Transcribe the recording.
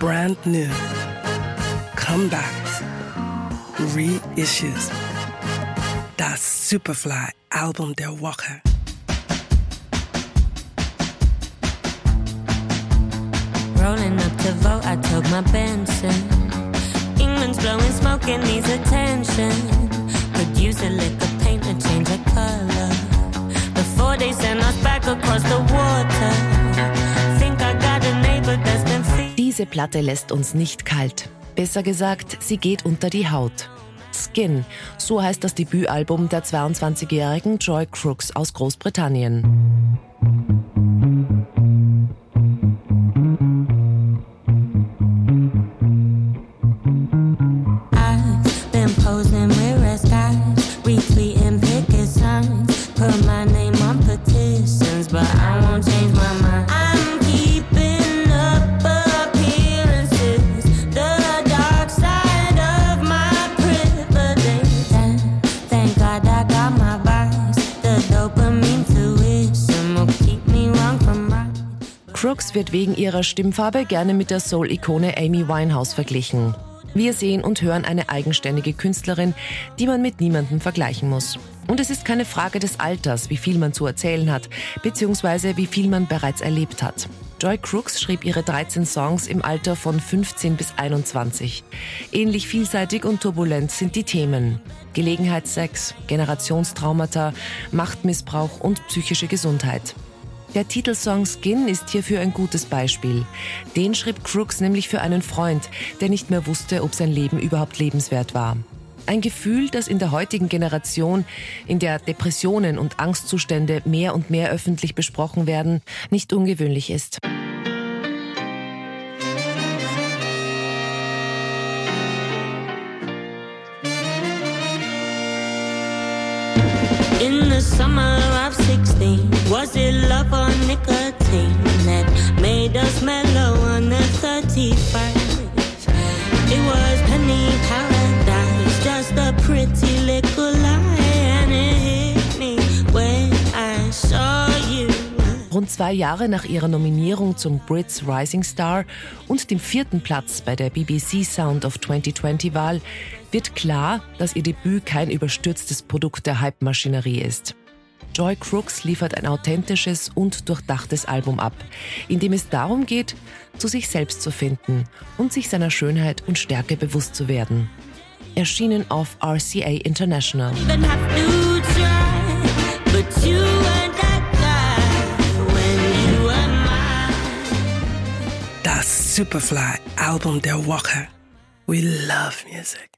brand new, comebacks, reissues. Das Superfly Album der Woche. Rolling up to vote, I took my Benson. England's blowing smoke and needs attention. Could use a lick of paint to change the color. Before they send us back across the water. Diese Platte lässt uns nicht kalt. Besser gesagt, sie geht unter die Haut. Skin, so heißt das Debütalbum der 22-jährigen Joy Crooks aus Großbritannien. Put my name on petitions, but I won't change my mind. Wird wegen ihrer Stimmfarbe gerne mit der Soul-Ikone Amy Winehouse verglichen. Wir sehen und hören eine eigenständige Künstlerin, die man mit niemandem vergleichen muss. Und es ist keine Frage des Alters, wie viel man zu erzählen hat, beziehungsweise wie viel man bereits erlebt hat. Joy Crooks schrieb ihre 13 Songs im Alter von 15 bis 21. Ähnlich vielseitig und turbulent sind die Themen. Gelegenheitssex, Generationstraumata, Machtmissbrauch und psychische Gesundheit. Der Titelsong Skin ist hierfür ein gutes Beispiel. Den schrieb Crooks nämlich für einen Freund, der nicht mehr wusste, ob sein Leben überhaupt lebenswert war. Ein Gefühl, das in der heutigen Generation, in der Depressionen und Angstzustände mehr und mehr öffentlich besprochen werden, nicht ungewöhnlich ist. In the summer 16, was it love or nicotine that made us mellow on the 31st? It was penny paradise, just a pretty little lie, and it hit me when I saw you. Rund zwei Jahre nach ihrer Nominierung zum Brits Rising Star und dem vierten Platz bei der BBC Sound of 2020-Wahl wird klar, dass ihr Debüt kein überstürztes Produkt der Hype-Maschinerie ist. Joy Crooks liefert ein authentisches und durchdachtes Album ab, in dem es darum geht, zu sich selbst zu finden und sich seiner Schönheit und Stärke bewusst zu werden. Erschienen auf RCA International. Even have to try, but you were that guy when you were mine. Das Superfly Album der Woche. We love music.